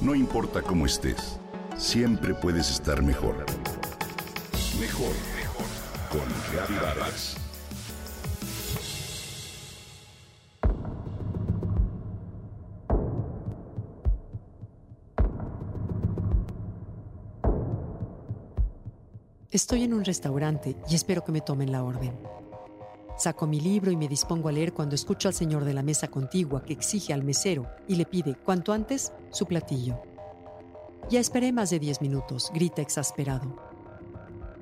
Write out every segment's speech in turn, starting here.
No importa cómo estés, siempre puedes estar mejor. Mejor, mejor. Con Reavivadas. Estoy en un restaurante y espero que me tomen la orden. Saco mi libro y me dispongo a leer cuando escucho al señor de la mesa contigua que exige al mesero y le pide, cuanto antes, su platillo. Ya esperé más de diez minutos, grita exasperado.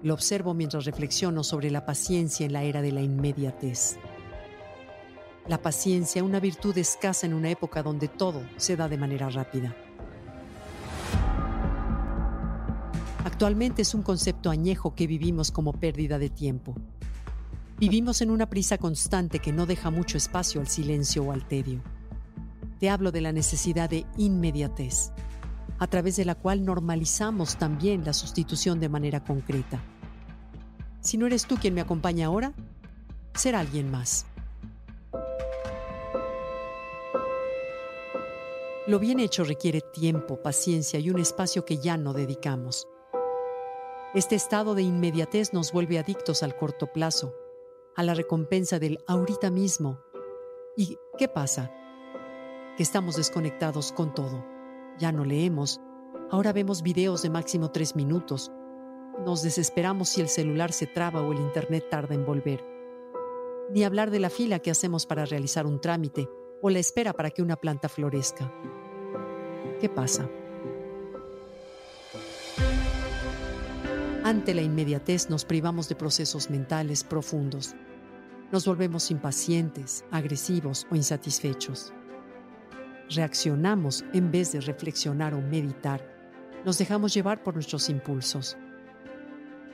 Lo observo mientras reflexiono sobre la paciencia en la era de la inmediatez. La paciencia, una virtud escasa en una época donde todo se da de manera rápida. Actualmente es un concepto añejo que vivimos como pérdida de tiempo. Vivimos en una prisa constante que no deja mucho espacio al silencio o al tedio. Te hablo de la necesidad de inmediatez, a través de la cual normalizamos también la sustitución de manera concreta. Si no eres tú quien me acompaña ahora, será alguien más. Lo bien hecho requiere tiempo, paciencia y un espacio que ya no dedicamos. Este estado de inmediatez nos vuelve adictos al corto plazo, a la recompensa del ahorita mismo. ¿Y qué pasa? Que estamos desconectados con todo. Ya no leemos. Ahora vemos videos de máximo tres minutos. Nos desesperamos si el celular se traba o el internet tarda en volver. Ni hablar de la fila que hacemos para realizar un trámite o la espera para que una planta florezca. ¿Qué pasa? Ante la inmediatez nos privamos de procesos mentales profundos nos volvemos impacientes, agresivos o insatisfechos. Reaccionamos en vez de reflexionar o meditar. Nos dejamos llevar por nuestros impulsos.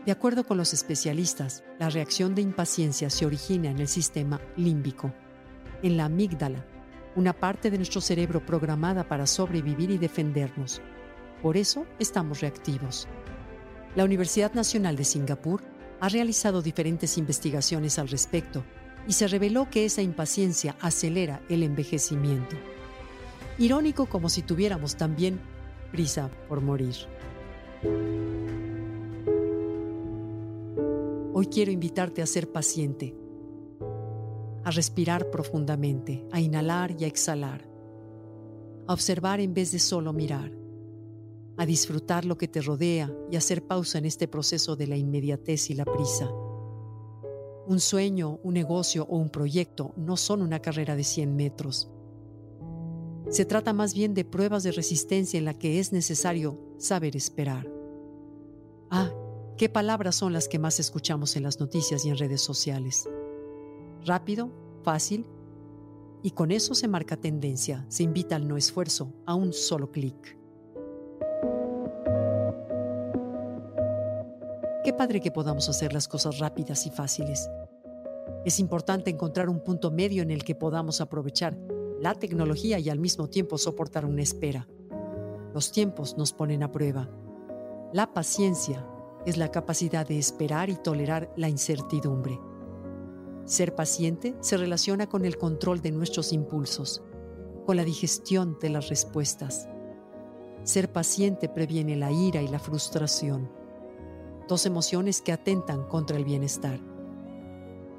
De acuerdo con los especialistas, la reacción de impaciencia se origina en el sistema límbico, en la amígdala, una parte de nuestro cerebro programada para sobrevivir y defendernos. Por eso estamos reactivos. La Universidad Nacional de Singapur ha realizado diferentes investigaciones al respecto y se reveló que esa impaciencia acelera el envejecimiento. Irónico como si tuviéramos también prisa por morir. Hoy quiero invitarte a ser paciente, a respirar profundamente, a inhalar y a exhalar, a observar en vez de solo mirar a disfrutar lo que te rodea y hacer pausa en este proceso de la inmediatez y la prisa. Un sueño, un negocio o un proyecto no son una carrera de 100 metros. Se trata más bien de pruebas de resistencia en la que es necesario saber esperar. Ah, ¿qué palabras son las que más escuchamos en las noticias y en redes sociales? Rápido, fácil, y con eso se marca tendencia, se invita al no esfuerzo, a un solo clic. Padre que podamos hacer las cosas rápidas y fáciles. Es importante encontrar un punto medio en el que podamos aprovechar la tecnología y al mismo tiempo soportar una espera. Los tiempos nos ponen a prueba. La paciencia es la capacidad de esperar y tolerar la incertidumbre. Ser paciente se relaciona con el control de nuestros impulsos, con la digestión de las respuestas. Ser paciente previene la ira y la frustración dos emociones que atentan contra el bienestar.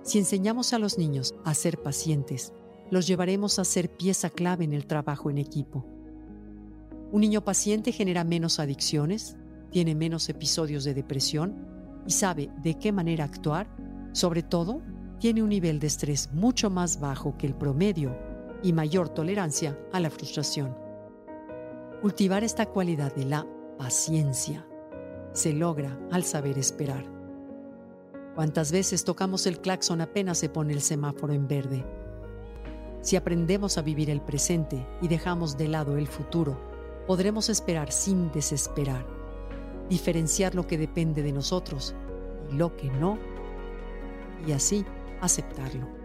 Si enseñamos a los niños a ser pacientes, los llevaremos a ser pieza clave en el trabajo en equipo. Un niño paciente genera menos adicciones, tiene menos episodios de depresión y sabe de qué manera actuar, sobre todo, tiene un nivel de estrés mucho más bajo que el promedio y mayor tolerancia a la frustración. Cultivar esta cualidad de la paciencia se logra al saber esperar. ¿Cuántas veces tocamos el claxon apenas se pone el semáforo en verde? Si aprendemos a vivir el presente y dejamos de lado el futuro, podremos esperar sin desesperar, diferenciar lo que depende de nosotros y lo que no, y así aceptarlo.